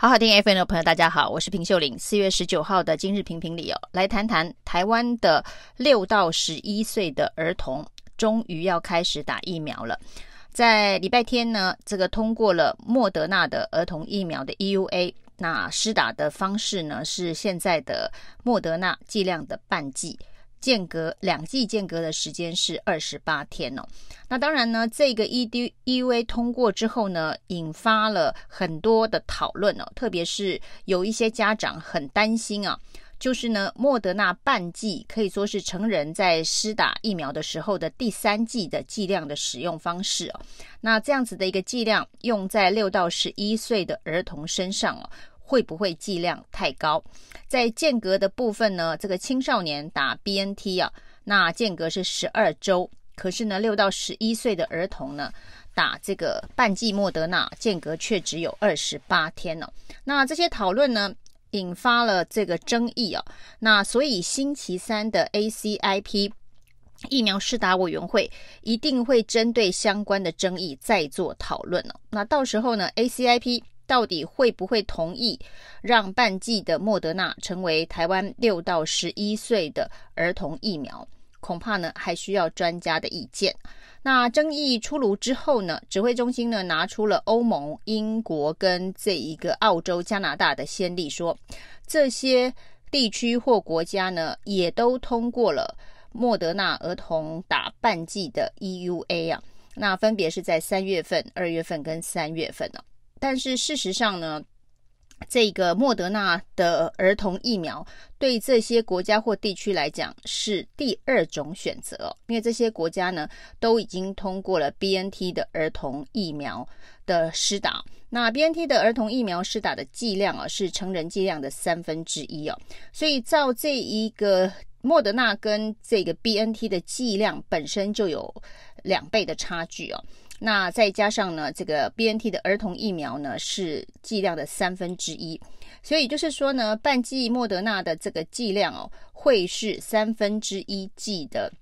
好好听 FM 的朋友，大家好，我是平秀玲。四月十九号的今日评评里哦，来谈谈台湾的六到十一岁的儿童终于要开始打疫苗了。在礼拜天呢，这个通过了莫德纳的儿童疫苗的 EUA，那施打的方式呢是现在的莫德纳剂量的半剂。间隔两剂间隔的时间是二十八天哦。那当然呢，这个 edua 通过之后呢，引发了很多的讨论哦。特别是有一些家长很担心啊，就是呢，莫德纳半剂可以说是成人在施打疫苗的时候的第三剂的剂量的使用方式哦。那这样子的一个剂量用在六到十一岁的儿童身上哦。会不会剂量太高？在间隔的部分呢，这个青少年打 BNT 啊，那间隔是十二周。可是呢，六到十一岁的儿童呢，打这个半剂莫德纳，间隔却只有二十八天哦。那这些讨论呢，引发了这个争议啊。那所以星期三的 ACIP 疫苗施打委员会一定会针对相关的争议再做讨论哦。那到时候呢，ACIP 到底会不会同意让半剂的莫德纳成为台湾六到十一岁的儿童疫苗？恐怕呢还需要专家的意见。那争议出炉之后呢，指挥中心呢拿出了欧盟、英国跟这一个澳洲、加拿大的先例，说这些地区或国家呢也都通过了莫德纳儿童打半剂的 EUA 啊。那分别是在三月份、二月份跟三月份呢、但是事实上呢，这个莫德纳的儿童疫苗对这些国家或地区来讲是第二种选择，因为这些国家呢都已经通过了 BNT 的儿童疫苗的施打。那 BNT 的儿童疫苗施打的剂量啊是成人剂量的三分之一哦，所以照这一个莫德纳跟这个 BNT 的剂量本身就有两倍的差距哦。那再加上呢，这个 BNT 的儿童疫苗呢是剂量的三分之一，所以就是说呢，半剂莫德纳的这个剂量哦，会是三分之一剂的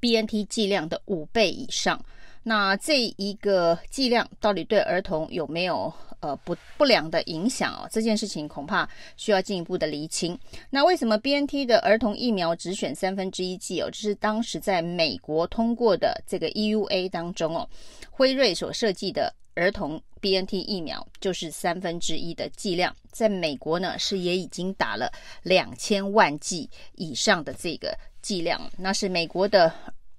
BNT 剂量的五倍以上。那这一个剂量到底对儿童有没有呃不不良的影响哦？这件事情恐怕需要进一步的厘清。那为什么 BNT 的儿童疫苗只选三分之一剂哦？这是当时在美国通过的这个 EUA 当中哦，辉瑞所设计的儿童 BNT 疫苗就是三分之一的剂量，在美国呢是也已经打了两千万剂以上的这个剂量，那是美国的。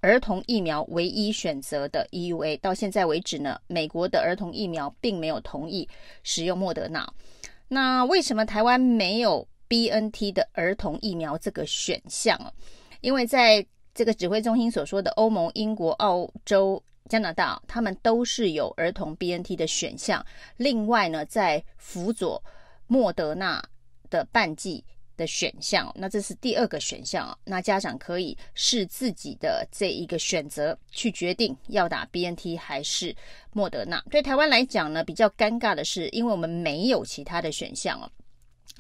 儿童疫苗唯一选择的 EUA，到现在为止呢，美国的儿童疫苗并没有同意使用莫德纳。那为什么台湾没有 BNT 的儿童疫苗这个选项啊？因为在这个指挥中心所说的欧盟、英国、澳洲、加拿大，他们都是有儿童 BNT 的选项。另外呢，在辅佐莫德纳的半剂。的选项，那这是第二个选项啊。那家长可以视自己的这一个选择去决定要打 BNT 还是莫德纳。对台湾来讲呢，比较尴尬的是，因为我们没有其他的选项哦。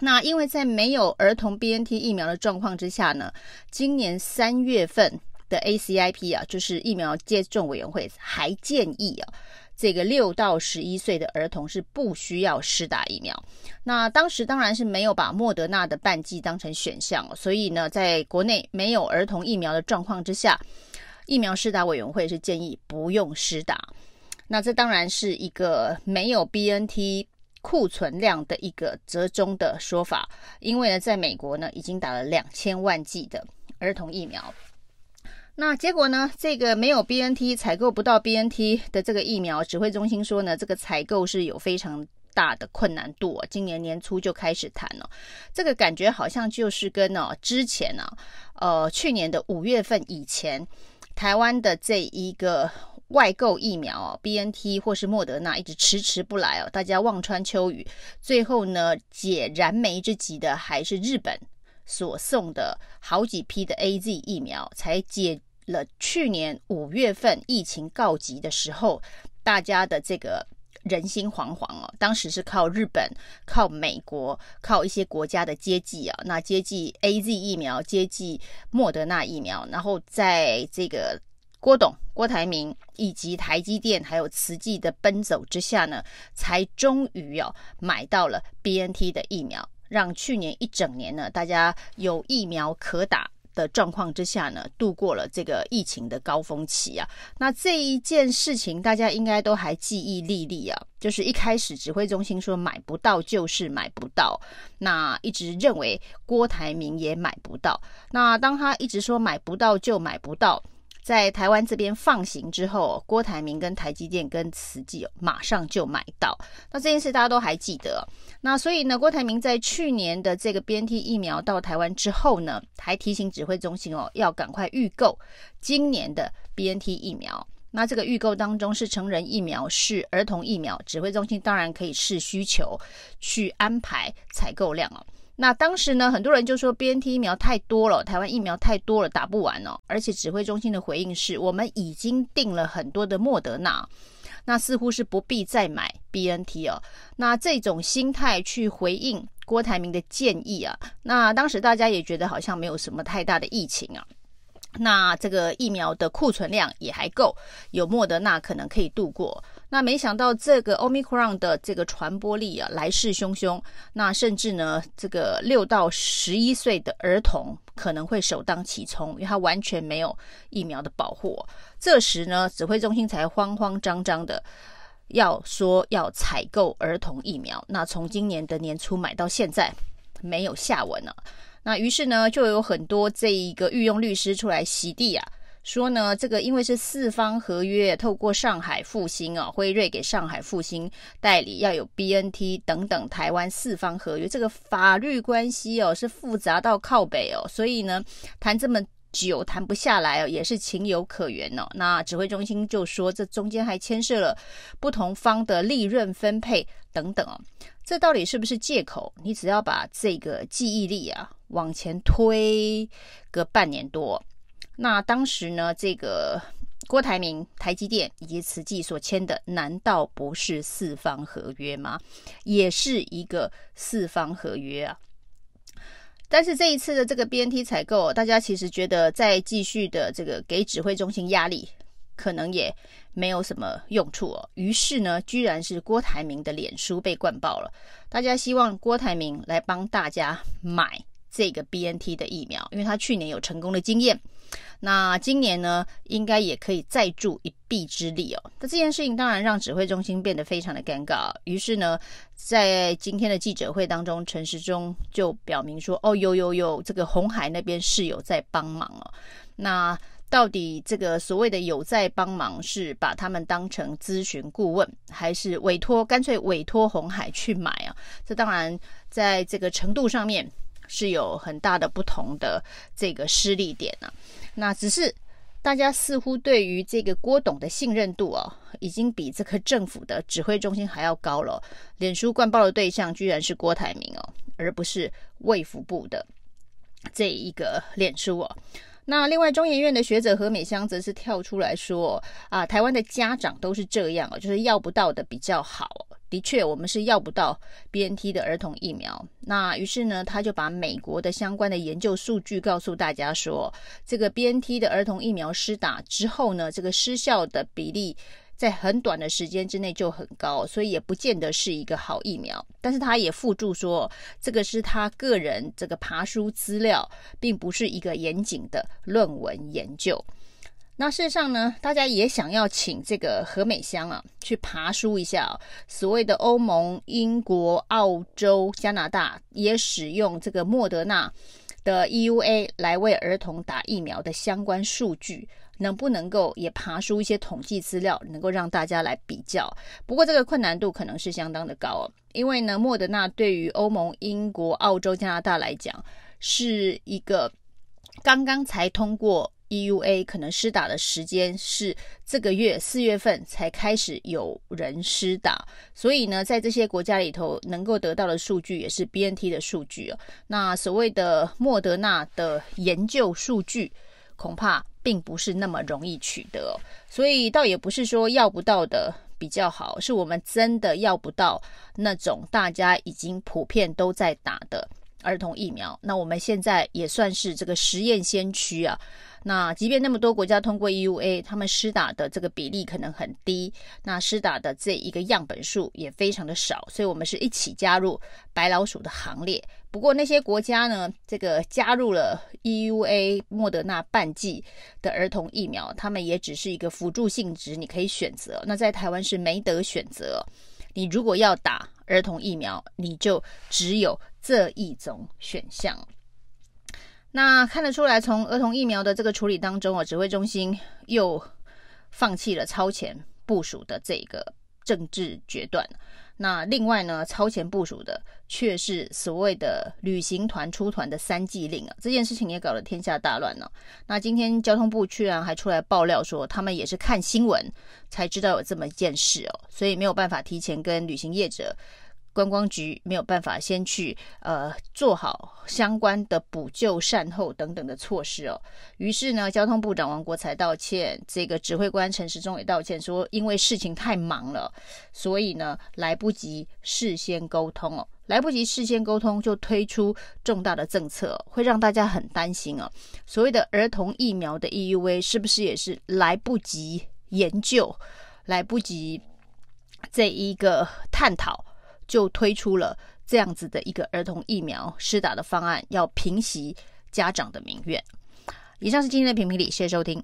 那因为在没有儿童 BNT 疫苗的状况之下呢，今年三月份的 ACIP 啊，就是疫苗接种委员会还建议啊。这个六到十一岁的儿童是不需要施打疫苗。那当时当然是没有把莫德纳的半剂当成选项，所以呢，在国内没有儿童疫苗的状况之下，疫苗施打委员会是建议不用施打。那这当然是一个没有 BNT 库存量的一个折中的说法，因为呢，在美国呢已经打了两千万剂的儿童疫苗。那结果呢？这个没有 BNT 采购不到 BNT 的这个疫苗，指挥中心说呢，这个采购是有非常大的困难度啊。今年年初就开始谈了，这个感觉好像就是跟呢之前呢，呃，去年的五月份以前，台湾的这一个外购疫苗哦 BNT 或是莫德纳一直迟迟不来哦，大家望穿秋雨，最后呢解燃眉之急的还是日本所送的好几批的 AZ 疫苗才解。了去年五月份疫情告急的时候，大家的这个人心惶惶哦。当时是靠日本、靠美国、靠一些国家的接济啊，那接济 AZ 疫苗、接济莫德纳疫苗，然后在这个郭董、郭台铭以及台积电还有慈济的奔走之下呢，才终于哦买到了 BNT 的疫苗，让去年一整年呢，大家有疫苗可打的状况之下呢，度过了这个疫情的高峰期啊。那这一件事情大家应该都还记忆历历啊，就是一开始指挥中心说买不到就是买不到，那一直认为郭台铭也买不到。那当他一直说买不到就买不到。在台湾这边放行之后，郭台铭跟台积电跟慈济马上就买到。那这件事大家都还记得。那所以呢，郭台铭在去年的这个 BNT 疫苗到台湾之后呢，还提醒指挥中心哦，要赶快预购今年的 BNT 疫苗。那这个预购当中是成人疫苗，是儿童疫苗，指挥中心当然可以视需求去安排采购量哦。那当时呢，很多人就说 BNT 疫苗太多了，台湾疫苗太多了，打不完哦。而且指挥中心的回应是，我们已经订了很多的莫德纳，那似乎是不必再买 BNT 哦。那这种心态去回应郭台铭的建议啊，那当时大家也觉得好像没有什么太大的疫情啊。那这个疫苗的库存量也还够，有莫德纳可能可以度过。那没想到这个 Omicron 的这个传播力啊，来势汹汹。那甚至呢，这个六到十一岁的儿童可能会首当其冲，因为他完全没有疫苗的保护。这时呢，指挥中心才慌慌张张的要说要采购儿童疫苗。那从今年的年初买到现在，没有下文了。那于是呢，就有很多这一个御用律师出来洗地啊，说呢，这个因为是四方合约，透过上海复星啊，辉瑞给上海复星代理，要有 BNT 等等台湾四方合约，这个法律关系哦是复杂到靠北哦，所以呢，谈这么久谈不下来哦，也是情有可原哦。那指挥中心就说，这中间还牵涉了不同方的利润分配等等哦。这到底是不是借口？你只要把这个记忆力啊往前推个半年多，那当时呢，这个郭台铭、台积电以及慈济所签的，难道不是四方合约吗？也是一个四方合约啊。但是这一次的这个 BNT 采购，大家其实觉得再继续的这个给指挥中心压力。可能也没有什么用处哦。于是呢，居然是郭台铭的脸书被灌爆了。大家希望郭台铭来帮大家买这个 BNT 的疫苗，因为他去年有成功的经验。那今年呢，应该也可以再助一臂之力哦。那这件事情当然让指挥中心变得非常的尴尬。于是呢，在今天的记者会当中，陈时中就表明说：“哦，有有有，这个红海那边是有在帮忙哦。”那到底这个所谓的有在帮忙，是把他们当成咨询顾问，还是委托干脆委托红海去买啊？这当然在这个程度上面是有很大的不同的这个施力点啊。那只是大家似乎对于这个郭董的信任度哦，已经比这个政府的指挥中心还要高了。脸书灌爆的对象居然是郭台铭哦，而不是卫福部的这一个脸书哦。那另外，中研院的学者何美香则是跳出来说：“啊，台湾的家长都是这样哦，就是要不到的比较好。的确，我们是要不到 BNT 的儿童疫苗。那于是呢，他就把美国的相关的研究数据告诉大家说，这个 BNT 的儿童疫苗施打之后呢，这个失效的比例。”在很短的时间之内就很高，所以也不见得是一个好疫苗。但是他也附注说，这个是他个人这个爬书资料，并不是一个严谨的论文研究。那事实上呢，大家也想要请这个何美香啊去爬书一下，所谓的欧盟、英国、澳洲、加拿大也使用这个莫德纳的 EUA 来为儿童打疫苗的相关数据。能不能够也爬出一些统计资料，能够让大家来比较？不过这个困难度可能是相当的高哦，因为呢，莫德纳对于欧盟、英国、澳洲、加拿大来讲，是一个刚刚才通过 EUA，可能施打的时间是这个月四月份才开始有人施打，所以呢，在这些国家里头能够得到的数据也是 BNT 的数据哦。那所谓的莫德纳的研究数据，恐怕。并不是那么容易取得，所以倒也不是说要不到的比较好，是我们真的要不到那种大家已经普遍都在打的儿童疫苗。那我们现在也算是这个实验先驱啊。那即便那么多国家通过 EUA，他们施打的这个比例可能很低，那施打的这一个样本数也非常的少，所以我们是一起加入白老鼠的行列。不过那些国家呢，这个加入了 EUA 莫德纳半剂的儿童疫苗，他们也只是一个辅助性质，你可以选择。那在台湾是没得选择，你如果要打儿童疫苗，你就只有这一种选项。那看得出来，从儿童疫苗的这个处理当中啊，指挥中心又放弃了超前部署的这个政治决断。那另外呢，超前部署的却是所谓的旅行团出团的三季令啊，这件事情也搞得天下大乱了。那今天交通部居然还出来爆料说，他们也是看新闻才知道有这么一件事哦，所以没有办法提前跟旅行业者。观光局没有办法先去呃做好相关的补救善后等等的措施哦，于是呢，交通部长王国材道歉，这个指挥官陈时中也道歉说，因为事情太忙了，所以呢来不及事先沟通哦，来不及事先沟通就推出重大的政策，会让大家很担心哦。所谓的儿童疫苗的 EUA 是不是也是来不及研究，来不及这一个探讨？就推出了这样子的一个儿童疫苗施打的方案，要平息家长的民怨。以上是今天的评评理，谢谢收听。